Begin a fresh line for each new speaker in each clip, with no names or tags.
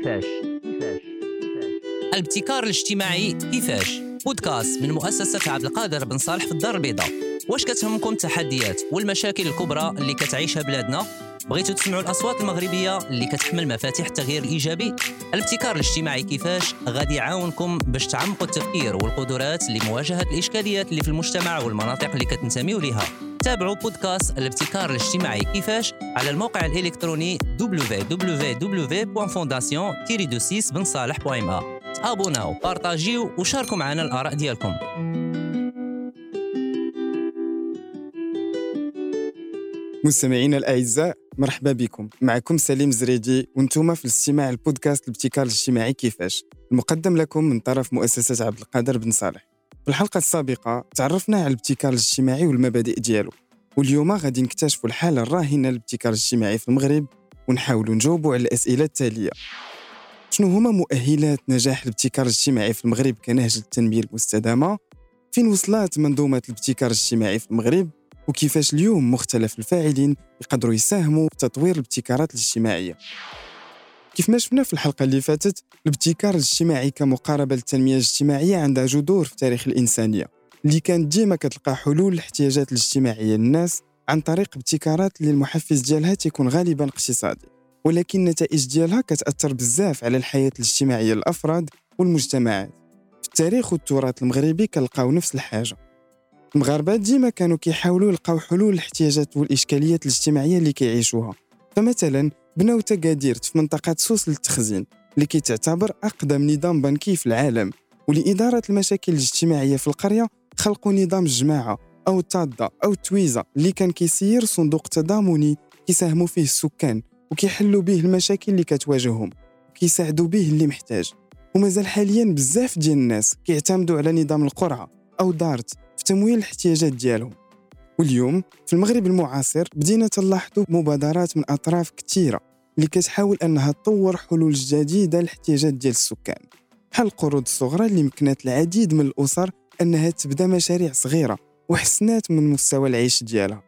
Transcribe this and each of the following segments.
كيفاش؟
الابتكار الاجتماعي كيفاش؟ بودكاست من مؤسسة عبد القادر بن صالح في الدار البيضاء. واش كتهمكم التحديات والمشاكل الكبرى اللي كتعيشها بلادنا؟ بغيتوا تسمعوا الأصوات المغربية اللي كتحمل مفاتيح التغيير الإيجابي؟ الابتكار الاجتماعي كيفاش؟ غادي يعاونكم باش تعمقوا التفكير والقدرات لمواجهة الإشكاليات اللي في المجتمع والمناطق اللي كتنتميو لها تابعوا بودكاست الابتكار الاجتماعي كيفاش على الموقع الالكتروني www.fondation-6 تابوناو بارطاجيو وشاركوا معنا الاراء ديالكم
مستمعينا الاعزاء مرحبا بكم معكم سليم زريدي وأنتم في الاستماع البودكاست الابتكار الاجتماعي كيفاش المقدم لكم من طرف مؤسسه عبد القادر بن صالح في الحلقة السابقة تعرفنا على الابتكار الاجتماعي والمبادئ ديالو واليوم غادي نكتشفوا الحالة الراهنة للابتكار الاجتماعي في المغرب ونحاولوا نجاوبوا على الأسئلة التالية. شنو هما مؤهلات نجاح الابتكار الاجتماعي في المغرب كنهج التنمية المستدامة؟ فين وصلت منظومة الابتكار الاجتماعي في المغرب؟ وكيفاش اليوم مختلف الفاعلين يقدروا يساهموا في تطوير الابتكارات الاجتماعية؟ كيف ما شفنا في الحلقة اللي فاتت الابتكار الاجتماعي كمقاربة للتنمية الاجتماعية عندها جذور في تاريخ الإنسانية اللي كانت ديما كتلقى حلول للاحتياجات الاجتماعية للناس عن طريق ابتكارات اللي المحفز ديالها تيكون غالبا اقتصادي. ولكن النتائج ديالها كتأثر بزاف على الحياة الاجتماعية للأفراد والمجتمعات. في التاريخ والتراث المغربي كنلقاو نفس الحاجة. المغاربة ديما كانوا كيحاولوا يلقاو حلول للاحتياجات والإشكاليات الاجتماعية اللي كيعيشوها. فمثلا بناو تقادير في منطقة سوس للتخزين اللي كيتعتبر أقدم نظام بنكي في العالم ولإدارة المشاكل الاجتماعية في القرية خلقوا نظام الجماعه أو التادا أو التويزه اللي كان كيسير صندوق تضامني كيساهموا فيه السكان وكيحلوا به المشاكل اللي كتواجههم وكيساعدوا به اللي محتاج. ومازال حاليا بزاف ديال الناس كيعتمدوا على نظام القرعة أو دارت في تمويل الاحتياجات ديالهم. واليوم في المغرب المعاصر بدينا تلاحظوا مبادرات من أطراف كثيرة. اللي كتحاول أنها تطور حلول جديدة للاحتياجات ديال السكان. بحال القروض الصغرى اللي مكنت العديد من الأسر أنها تبدأ مشاريع صغيرة وحسنات من مستوى العيش ديالها.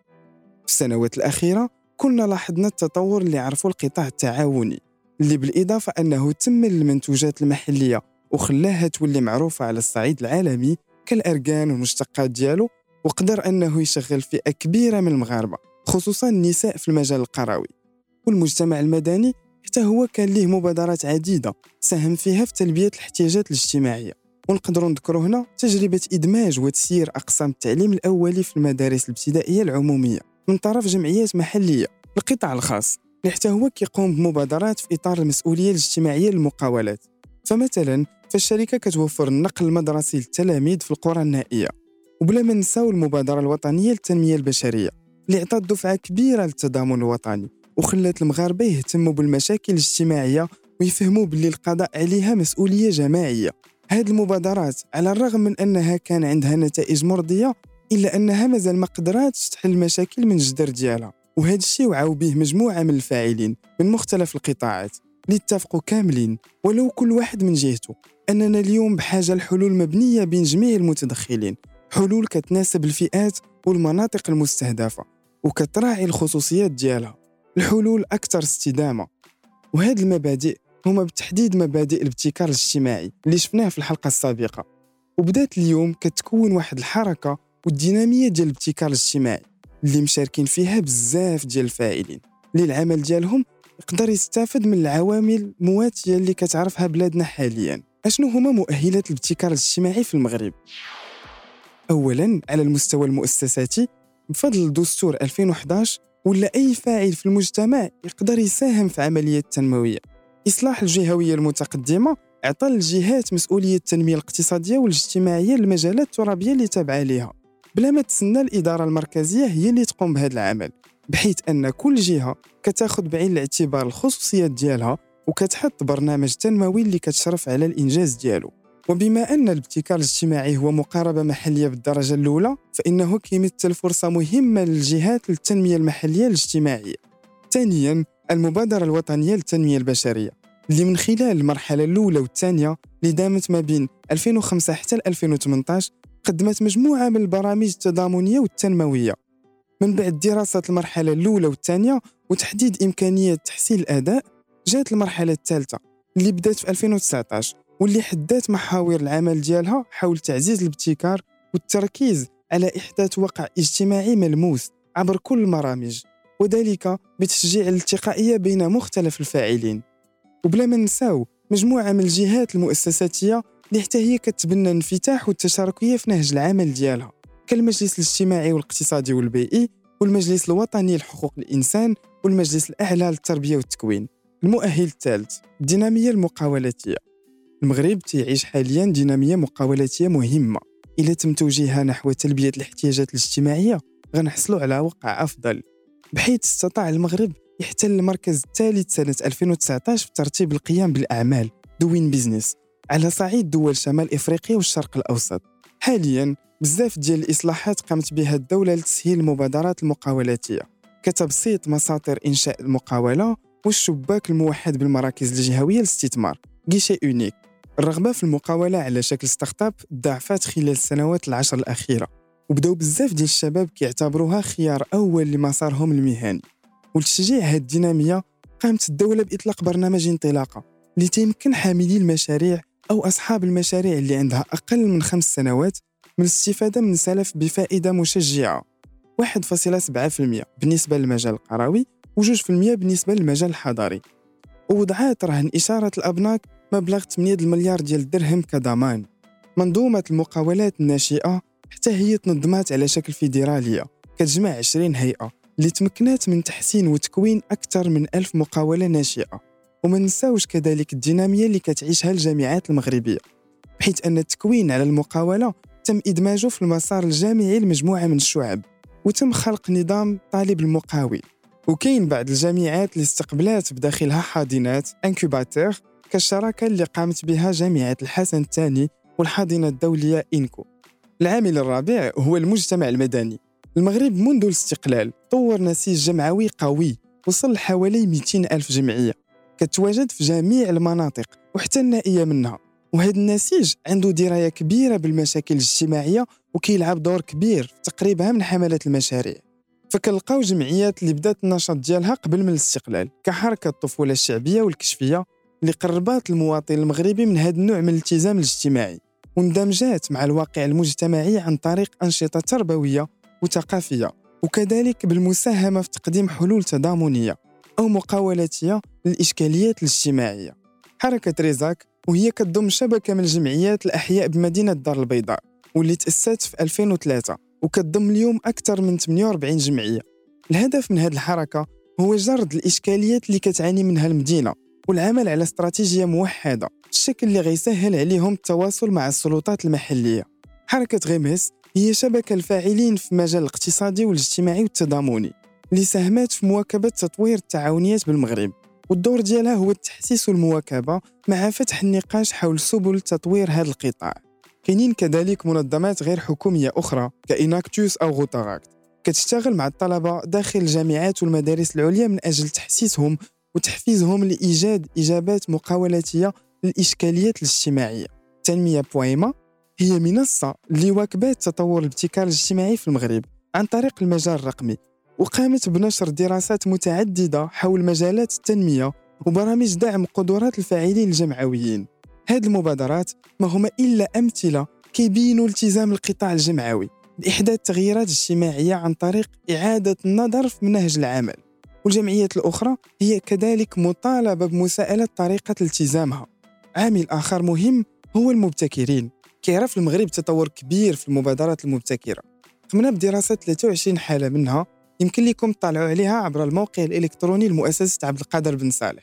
في السنوات الأخيرة كنا لاحظنا التطور اللي عرفوا القطاع التعاوني اللي بالإضافة أنه تمن المنتوجات المحلية وخلاها تولي معروفة على الصعيد العالمي كالأركان والمشتقات ديالو وقدر أنه يشغل فئة كبيرة من المغاربة خصوصا النساء في المجال القروي. والمجتمع المدني حتى هو كان ليه مبادرات عديدة ساهم فيها في تلبية الاحتياجات الاجتماعية. ونقدروا نذكروا هنا تجربة إدماج وتسيير أقسام التعليم الأولي في المدارس الابتدائية العمومية من طرف جمعيات محلية القطاع الخاص اللي حتى هو كيقوم بمبادرات في إطار المسؤولية الاجتماعية للمقاولات. فمثلا فالشركة كتوفر النقل المدرسي للتلاميذ في القرى النائية. وبلا ما نساو المبادرة الوطنية للتنمية البشرية اللي عطات دفعة كبيرة للتضامن الوطني. وخلات المغاربة يهتموا بالمشاكل الاجتماعية ويفهموا باللي القضاء عليها مسؤولية جماعية. هذه المبادرات على الرغم من أنها كان عندها نتائج مرضية إلا أنها مازال ما قدراتش تحل المشاكل من الجذر ديالها. وهذا الشيء وعاو به مجموعة من الفاعلين من مختلف القطاعات اللي اتفقوا كاملين ولو كل واحد من جهته أننا اليوم بحاجة لحلول مبنية بين جميع المتدخلين. حلول كتناسب الفئات والمناطق المستهدفة وكتراعي الخصوصيات ديالها. الحلول أكثر استدامة وهذه المبادئ هما بالتحديد مبادئ الابتكار الاجتماعي اللي شفناه في الحلقة السابقة وبدات اليوم كتكون واحد الحركة والدينامية ديال الابتكار الاجتماعي اللي مشاركين فيها بزاف ديال الفاعلين اللي العمل ديالهم يقدر يستافد من العوامل المواتية اللي كتعرفها بلادنا حاليا. أشنو هما مؤهلات الابتكار الاجتماعي في المغرب؟ اولا على المستوى المؤسساتي بفضل دستور 2011 ولا أي فاعل في المجتمع يقدر يساهم في عملية التنموية. إصلاح الجهوية المتقدمة عطى للجهات مسؤولية التنمية الاقتصادية والاجتماعية للمجالات الترابية اللي تابعة ليها. بلا ما تسنى الإدارة المركزية هي اللي تقوم بهذا العمل بحيث أن كل جهة كتاخذ بعين الاعتبار الخصوصيات ديالها وكتحط برنامج تنموي اللي كتشرف على الإنجاز ديالو. وبما أن الابتكار الاجتماعي هو مقاربه محلية بالدرجة الأولى فإنه كيمثل فرصه مهمة للجهات للتنمية المحلية الاجتماعية. ثانيا المبادرة الوطنية للتنمية البشرية. اللي من خلال المرحلة الأولى والثانية اللي دامت ما بين 2005 حتى 2018 قدمت مجموعة من البرامج التضامنية والتنموية. من بعد دراسة المرحلة الأولى والثانية وتحديد إمكانية تحسين الأداء جات المرحلة الثالثة اللي بدأت في 2019 واللي حدات محاور العمل ديالها حول تعزيز الابتكار والتركيز على إحداث وقع اجتماعي ملموس عبر كل المرامج وذلك بتشجيع الالتقائية بين مختلف الفاعلين. وبلا ما نساو مجموعة من الجهات المؤسساتية اللي حتى هي كتبنى الانفتاح والتشاركية في نهج العمل ديالها كالمجلس الاجتماعي والاقتصادي والبيئي والمجلس الوطني لحقوق الإنسان والمجلس الأعلى للتربية والتكوين. المؤهل الثالث الدينامية المقاولاتية. المغرب تعيش حاليا دينامية مقاولاتية مهمة. إلى تم توجيهها نحو تلبية الاحتياجات الاجتماعية غنحصلوا على وقع أفضل. بحيث استطاع المغرب يحتل المركز الثالث سنة 2019 في ترتيب القيام بالأعمال دوين بيزنس على صعيد دول شمال إفريقيا والشرق الأوسط. حاليا بزاف ديال الإصلاحات قامت بها الدولة لتسهيل المبادرات المقاولاتية كتبسيط مساطر إنشاء المقاولة والشباك الموحد بالمراكز الجهوية للاستثمار guichet unique الرغبة في المقاولة على شكل startup ضعفت خلال السنوات العشر الأخيرة. وبداو بزاف ديال الشباب كيعتبروها خيار أول لمسارهم المهني. ولتشجيع هذه الدينامية قامت الدولة بإطلاق برنامج انطلاقة اللي تيمكن حاملي المشاريع أو أصحاب المشاريع اللي عندها أقل من خمس سنوات من الاستفادة من سلف بفائدة مشجعة. 1.7% بالنسبة للمجال القروي و2% بالنسبة للمجال الحضاري. ووضعات رهن إشارة الأبناك مبلغ 8 المليار ديال الدرهم كضمان. منظومة المقاولات الناشئة حتى هي تنظمات على شكل فيدرالية كتجمع 20 هيئة اللي تمكنات من تحسين وتكوين أكثر من ألف مقاولة ناشئة. وما نساوش كذلك الدينامية اللي كتعيشها الجامعات المغربية بحيث أن التكوين على المقاولة تم إدماجه في المسار الجامعي لمجموعة من الشعب وتم خلق نظام طالب المقاول. وكاين بعض الجامعات اللي استقبلات بداخلها حاضنات انكوباتور كالشراكة اللي قامت بها جامعة الحسن الثاني والحاضنة الدولية إنكو. العامل الرابع هو المجتمع المدني. المغرب منذ الاستقلال طور نسيج جمعوي قوي وصل لحوالي 200 ألف جمعية. كتواجد في جميع المناطق وحتى النائية منها. وهذا النسيج عنده دراية كبيرة بالمشاكل الاجتماعية وكيلعب دور كبير في تقريبها من حملات المشاريع. فكنلقاو جمعيات اللي بدات النشاط ديالها قبل من الاستقلال كحركة الطفولة الشعبية والكشفية اللي قربات المواطن المغربي من هذا النوع من الالتزام الاجتماعي واندمجات مع الواقع المجتمعي عن طريق أنشطة تربوية وثقافية وكذلك بالمساهمة في تقديم حلول تضامنية أو مقاولاتية للإشكاليات الاجتماعية. حركة ريزاك وهي كتضم شبكة من الجمعيات الأحياء بمدينة الدار البيضاء واللي تأسست في 2003 وكتضم اليوم أكثر من 48 جمعية. الهدف من هذه الحركة هو جرد الإشكاليات اللي كتعاني منها المدينة والعمل على استراتيجية موحدة الشكل اللي غيسهل عليهم التواصل مع السلطات المحلية. حركة غيميس هي شبكة الفاعلين في المجال الاقتصادي والاجتماعي والتضامني اللي ساهمت في مواكبة تطوير التعاونيات بالمغرب. والدور ديالها هو التحسيس والمواكبة مع فتح النقاش حول سبل تطوير هذا القطاع. كاينين كذلك منظمات غير حكومية أخرى كإناكتوس أو غوتاراكت كتشتغل مع الطلبة داخل الجامعات والمدارس العليا من أجل تحسيسهم وتحفيزهم لإيجاد إجابات مقاولاتية للإشكاليات الاجتماعية. تنمية بويما هي منصة اللي واكبات تطور الابتكار الاجتماعي في المغرب عن طريق المجال الرقمي وقامت بنشر دراسات متعددة حول مجالات التنمية وبرامج دعم قدرات الفاعلين الجمعويين. هذه المبادرات ما هما إلا أمثلة كيبينوا التزام القطاع الجمعوي بإحداث تغييرات اجتماعية عن طريق إعادة النظر في منهج العمل. والجمعيات الأخرى هي كذلك مطالبة بمساءلة طريقة التزامها. عامل آخر مهم هو المبتكرين. كيعرف المغرب تطور كبير في المبادرات المبتكرة. قمنا بدراسة 23 حالة منها يمكن لكم تطالعوا عليها عبر الموقع الإلكتروني لمؤسسة عبد القادر بن صالح.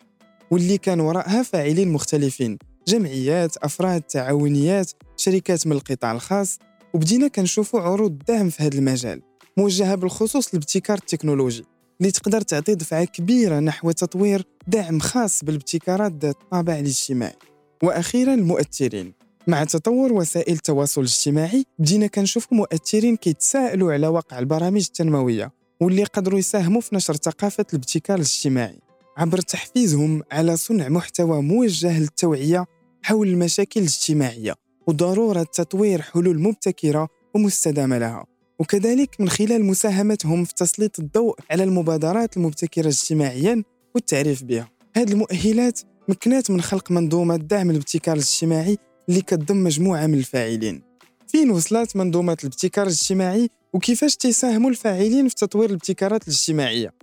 واللي كان وراءها فاعلين مختلفين. جمعيات أفراد تعاونيات شركات من القطاع الخاص. وبدينا كنشوفوا عروض دعم في هذا المجال موجهة بالخصوص للابتكار التكنولوجي. اللي تقدر تعطي دفعة كبيرة نحو تطوير دعم خاص بالابتكارات ذات الطابع الاجتماعي. وأخيرا المؤثرين. مع تطور وسائل التواصل الاجتماعي بدينا كنشوف مؤثرين كيتساءلوا على واقع البرامج التنموية واللي قدروا يساهموا في نشر ثقافة الابتكار الاجتماعي. عبر تحفيزهم على صنع محتوى موجه للتوعية حول المشاكل الاجتماعية وضرورة تطوير حلول مبتكرة ومستدامة لها. وكذلك من خلال مساهمتهم في تسليط الضوء على المبادرات المبتكرة اجتماعيا والتعريف بها. هذه المؤهلات مكنات من خلق منظومة دعم الابتكار الاجتماعي اللي كتضم مجموعة من الفاعلين. فين وصلت منظومة الابتكار الاجتماعي؟ وكيفاش تساهموا الفاعلين في تطوير الابتكارات الاجتماعية؟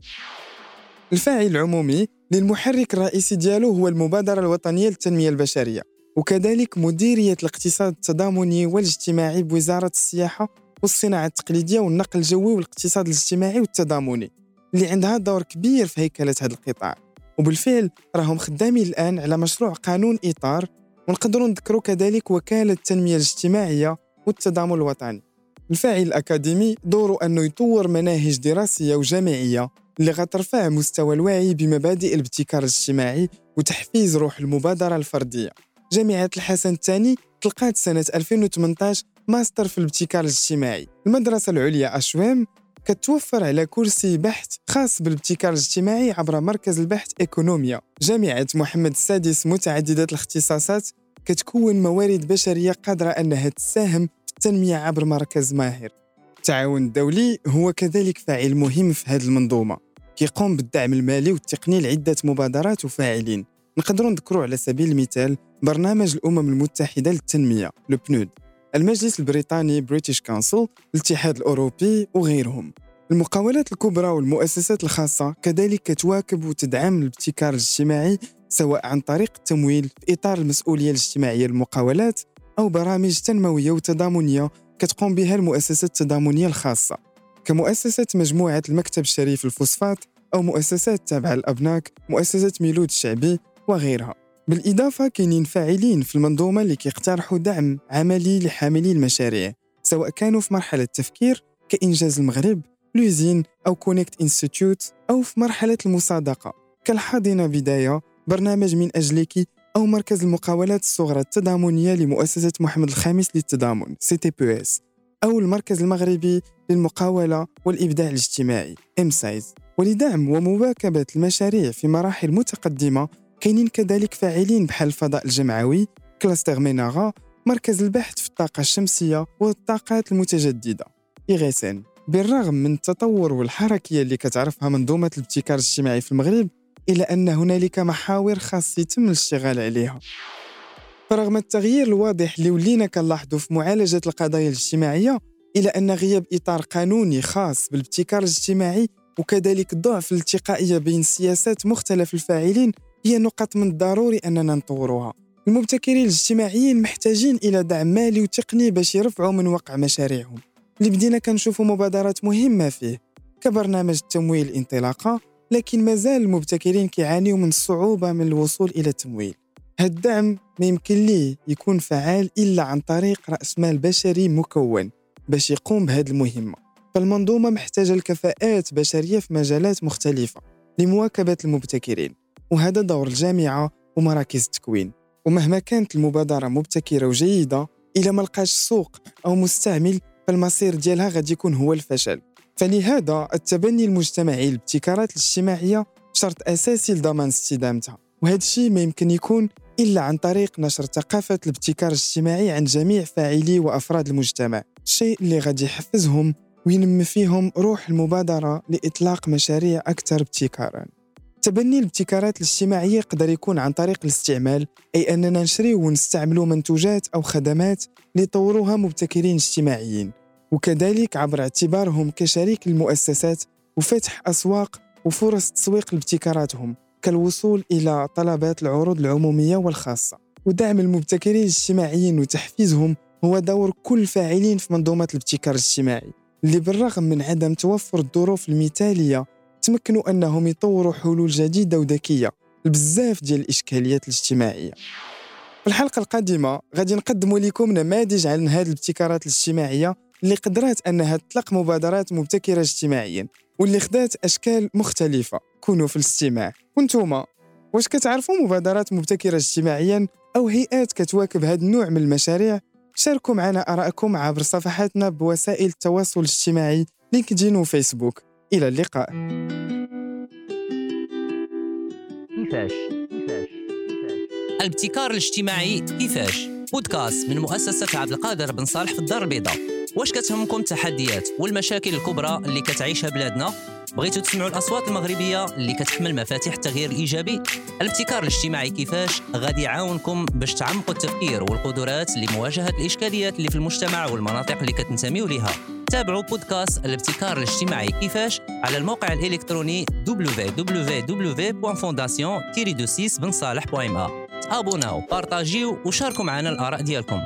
الفاعل العمومي للمحرك الرئيسي ديالو هو المبادرة الوطنية للتنمية البشرية وكذلك مديرية الاقتصاد التضامني والاجتماعي بوزارة السياحة والصناعة التقليدية والنقل الجوي والاقتصاد الاجتماعي والتضامني اللي عندها دور كبير في هيكلة هذا القطاع. وبالفعل راهم خدامين الآن على مشروع قانون إطار ونقدروا نذكروا كذلك وكالة التنمية الاجتماعية والتضامن الوطني. الفاعل الأكاديمي دوره أنه يطور مناهج دراسية وجامعية اللي غترفع مستوى الوعي بمبادئ الابتكار الاجتماعي وتحفيز روح المبادرة الفردية. جامعة الحسن الثاني تلقات سنة 2018 ماستر في الابتكار الاجتماعي. المدرسة العليا أشوام كتوفر على كرسي بحث خاص بالابتكار الاجتماعي عبر مركز البحث إيكونوميا. جامعة محمد السادس متعددة الاختصاصات كتكون موارد بشرية قادرة أنها تساهم في التنمية عبر مركز ماهر. التعاون الدولي هو كذلك فاعل مهم في هذه المنظومة. كيقوم بالدعم المالي والتقني لعدة مبادرات وفاعلين. نقدروا نذكروا على سبيل المثال برنامج الأمم المتحدة للتنمية ال PNUD المجلس البريطاني British Council الاتحاد الأوروبي وغيرهم. المقاولات الكبرى والمؤسسات الخاصة كذلك كتواكب وتدعم الابتكار الاجتماعي سواء عن طريق التمويل في إطار المسؤولية الاجتماعية للمقاولات أو برامج تنموية وتضامنية كتقوم بها المؤسسات التضامنية الخاصة. كمؤسسة مجموعة المكتب الشريف الفوسفات أو مؤسسات تابعة للأبناك مؤسسة ميلود الشعبي وغيرها. بالإضافة كاينين فاعلين في المنظومة اللي كيقترحوا دعم عملي لحاملي المشاريع سواء كانوا في مرحلة تفكير كإنجاز المغرب L'Uzine أو Connect Institute أو في مرحلة المصادقة. كالحاضنة بداية برنامج من أجلك أو مركز المقاولات الصغرى التضامنية لمؤسسة محمد الخامس للتضامن CTPES أو المركز المغربي للمقاولة والإبداع الاجتماعي EMCIS ولدعم ومواكبة المشاريع في مراحل متقدمة كاينين كذلك فاعلين بحال الفضاء الجمعوي cluster ميناغا مركز البحث في الطاقة الشمسية والطاقات المتجددة. IRESEN بالرغم من التطور والحركية اللي كتعرفها منظومة الابتكار الاجتماعي في المغرب إلا أن هنالك محاور خاص يتم الاشتغال عليها. فرغم التغيير الواضح اللي ولينا كنلاحظوا في معالجة القضايا الاجتماعية إلا أن غياب إطار قانوني خاص بالابتكار الاجتماعي وكذلك ضعف الالتقائية بين سياسات مختلف الفاعلين هي نقط من الضروري أننا نطوروها. المبتكرين الاجتماعيين محتاجين إلى دعم مالي وتقني باش يرفعوا من وقع مشاريعهم. اللي بدينا كنشوفوا مبادرات مهمة فيه. كبرنامج التمويل انطلاقة لكن مازال المبتكرين كيعانيوا من الصعوبة من الوصول إلى التمويل. هاد الدعم ما يمكن ليه يكون فعال إلا عن طريق رأس مال بشري مكون باش يقوم بهذه المهمة. فالمنظومة محتاجة الكفاءات بشرية في مجالات مختلفة لمواكبة المبتكرين. وهذا دور الجامعة ومراكز التكوين. ومهما كانت المبادرة مبتكرة وجيدة إذا ما لقاش سوق أو مستعمل فالمصير ديالها غادي يكون هو الفشل. فلهذا التبني المجتمعي للابتكارات الاجتماعية شرط أساسي لضمان استدامتها. وهذا الشيء ما يمكن يكون إلا عن طريق نشر ثقافة الابتكار الاجتماعي عند جميع فاعلي وأفراد المجتمع. الشيء اللي غادي يحفزهم وينمي فيهم روح المبادرة لإطلاق مشاريع أكثر ابتكاراً. تبني الابتكارات الاجتماعية يقدر يكون عن طريق الاستعمال أي أننا نشريو ونستعملوا منتوجات أو خدمات ليطوروها مبتكرين اجتماعيين. وكذلك عبر اعتبارهم كشريك للمؤسسات وفتح أسواق وفرص تسويق لابتكاراتهم كالوصول إلى طلبات العروض العمومية والخاصة. ودعم المبتكرين الاجتماعيين وتحفيزهم هو دور كل فاعلين في منظومة الابتكار الاجتماعي اللي بالرغم من عدم توفر الظروف المثالية تمكنوا أنهم يطوروا حلول جديدة وذكية لبزاف ديال الإشكاليات الاجتماعية. في الحلقة القادمة غادي نقدم لكم نماذج عن هذه الابتكارات الاجتماعية اللي قدرات أنها تطلق مبادرات مبتكرة اجتماعيا واللي خدات أشكال مختلفة. كونوا في الاستماع. وانتوما واش كتعرفوا مبادرات مبتكرة اجتماعيا أو هيئات كتواكب هذا النوع من المشاريع؟ شاركوا معنا آراءكم عبر صفحاتنا بوسائل التواصل الاجتماعي لينكدين وفيسبوك. إلى اللقاء.
كيفاش؟ الابتكار الاجتماعي كيفاش؟ بودكاست من مؤسسة عبد القادر بن صالح في الدار البيضاء. واش كتهمكم التحديات والمشاكل الكبرى اللي كتعيشها بلادنا؟ بغيتوا تسمعوا الأصوات المغربية اللي كتحمل مفاتيح التغيير الإيجابي؟ الابتكار الاجتماعي كيفاش؟ غادي يعاونكم باش تعمقوا التفكير والقدرات لمواجهة الإشكاليات اللي في المجتمع والمناطق اللي كتنتميو ليها. تابعوا بودكاست الابتكار الاجتماعي كيفاش على الموقع الالكتروني www.fondation-26 تابوناو بارطاجيو وشاركوا معنا الاراء ديالكم